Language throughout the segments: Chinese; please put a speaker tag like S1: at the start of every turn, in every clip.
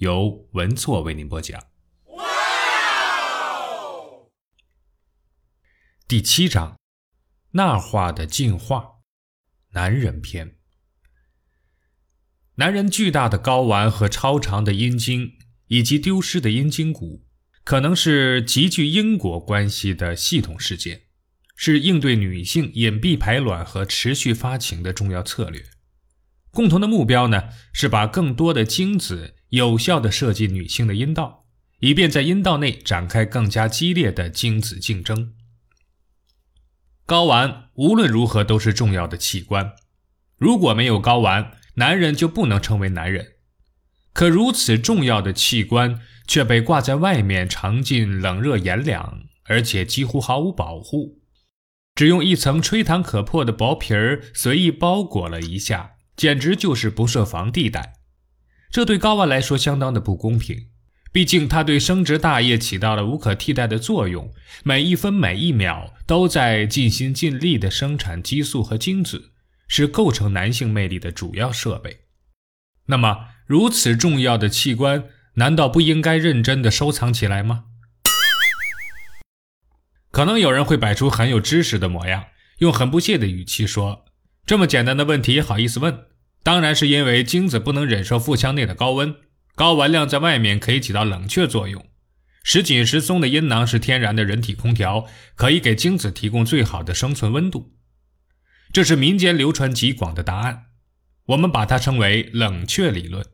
S1: 由文措为您播讲。第七章：纳化的进化，男人篇。男人巨大的睾丸和超长的阴茎，以及丢失的阴茎骨，可能是极具因果关系的系统事件，是应对女性隐蔽排卵和持续发情的重要策略。共同的目标呢，是把更多的精子。有效地设计女性的阴道，以便在阴道内展开更加激烈的精子竞争。睾丸无论如何都是重要的器官，如果没有睾丸，男人就不能成为男人。可如此重要的器官却被挂在外面，尝尽冷热炎凉，而且几乎毫无保护，只用一层吹弹可破的薄皮儿随意包裹了一下，简直就是不设防地带。这对睾丸来说相当的不公平，毕竟它对生殖大业起到了无可替代的作用，每一分每一秒都在尽心尽力地生产激素和精子，是构成男性魅力的主要设备。那么，如此重要的器官，难道不应该认真地收藏起来吗？可能有人会摆出很有知识的模样，用很不屑的语气说：“这么简单的问题，好意思问？”当然是因为精子不能忍受腹腔内的高温，睾丸量在外面可以起到冷却作用。时紧时松的阴囊是天然的人体空调，可以给精子提供最好的生存温度。这是民间流传极广的答案，我们把它称为冷却理论。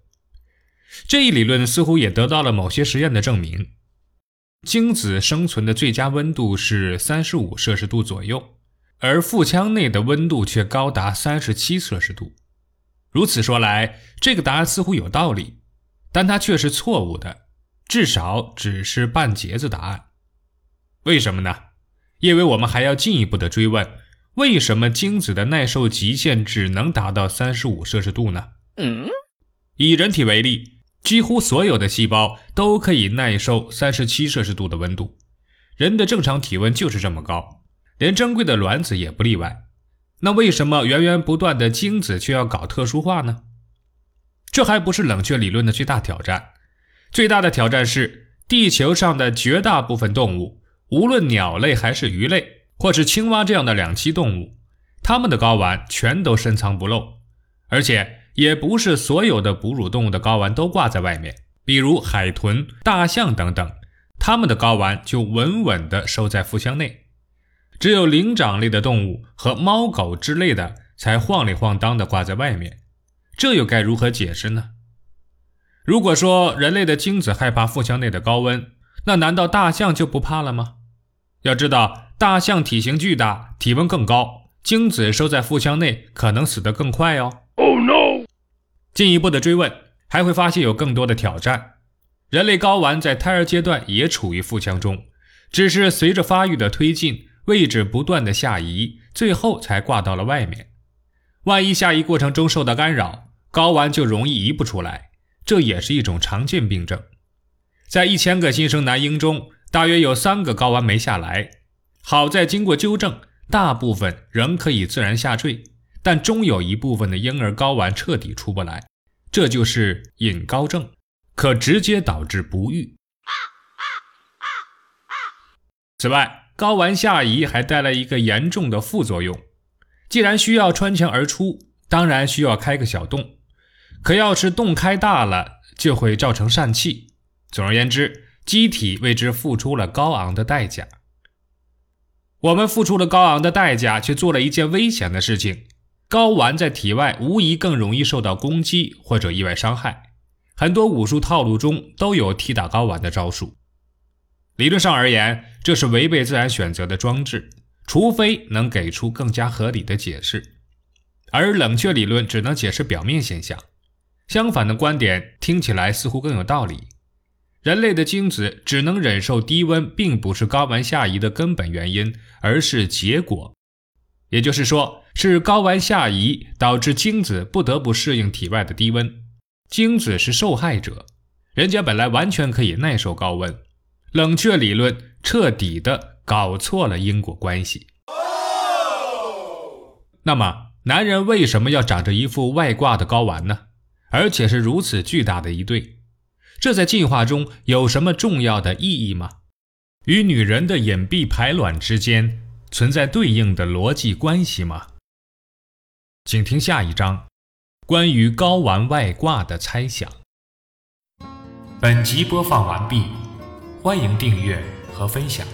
S1: 这一理论似乎也得到了某些实验的证明。精子生存的最佳温度是三十五摄氏度左右，而腹腔内的温度却高达三十七摄氏度。如此说来，这个答案似乎有道理，但它却是错误的，至少只是半截子答案。为什么呢？因为我们还要进一步的追问：为什么精子的耐受极限只能达到三十五摄氏度呢？嗯，以人体为例，几乎所有的细胞都可以耐受三十七摄氏度的温度，人的正常体温就是这么高，连珍贵的卵子也不例外。那为什么源源不断的精子却要搞特殊化呢？这还不是冷却理论的最大挑战。最大的挑战是，地球上的绝大部分动物，无论鸟类还是鱼类，或是青蛙这样的两栖动物，它们的睾丸全都深藏不露，而且也不是所有的哺乳动物的睾丸都挂在外面。比如海豚、大象等等，它们的睾丸就稳稳地收在腹腔内。只有灵长类的动物和猫狗之类的才晃里晃荡的挂在外面，这又该如何解释呢？如果说人类的精子害怕腹腔内的高温，那难道大象就不怕了吗？要知道，大象体型巨大，体温更高，精子收在腹腔内可能死得更快哦。Oh no！进一步的追问，还会发现有更多的挑战。人类睾丸在胎儿阶段也处于腹腔中，只是随着发育的推进。位置不断的下移，最后才挂到了外面。万一下移过程中受到干扰，睾丸就容易移不出来，这也是一种常见病症。在一千个新生男婴中，大约有三个睾丸没下来。好在经过纠正，大部分仍可以自然下坠，但终有一部分的婴儿睾丸彻底出不来，这就是隐睾症，可直接导致不育。此外，睾丸下移还带来一个严重的副作用，既然需要穿墙而出，当然需要开个小洞。可要是洞开大了，就会造成疝气。总而言之，机体为之付出了高昂的代价。我们付出了高昂的代价，却做了一件危险的事情。睾丸在体外无疑更容易受到攻击或者意外伤害。很多武术套路中都有踢打睾丸的招数。理论上而言，这是违背自然选择的装置，除非能给出更加合理的解释。而冷却理论只能解释表面现象，相反的观点听起来似乎更有道理。人类的精子只能忍受低温，并不是睾丸下移的根本原因，而是结果。也就是说，是睾丸下移导致精子不得不适应体外的低温，精子是受害者。人家本来完全可以耐受高温。冷却理论彻底的搞错了因果关系。那么，男人为什么要长着一副外挂的睾丸呢？而且是如此巨大的一对？这在进化中有什么重要的意义吗？与女人的隐蔽排卵之间存在对应的逻辑关系吗？请听下一章，关于睾丸外挂的猜想。本集播放完毕，欢迎订阅和分享。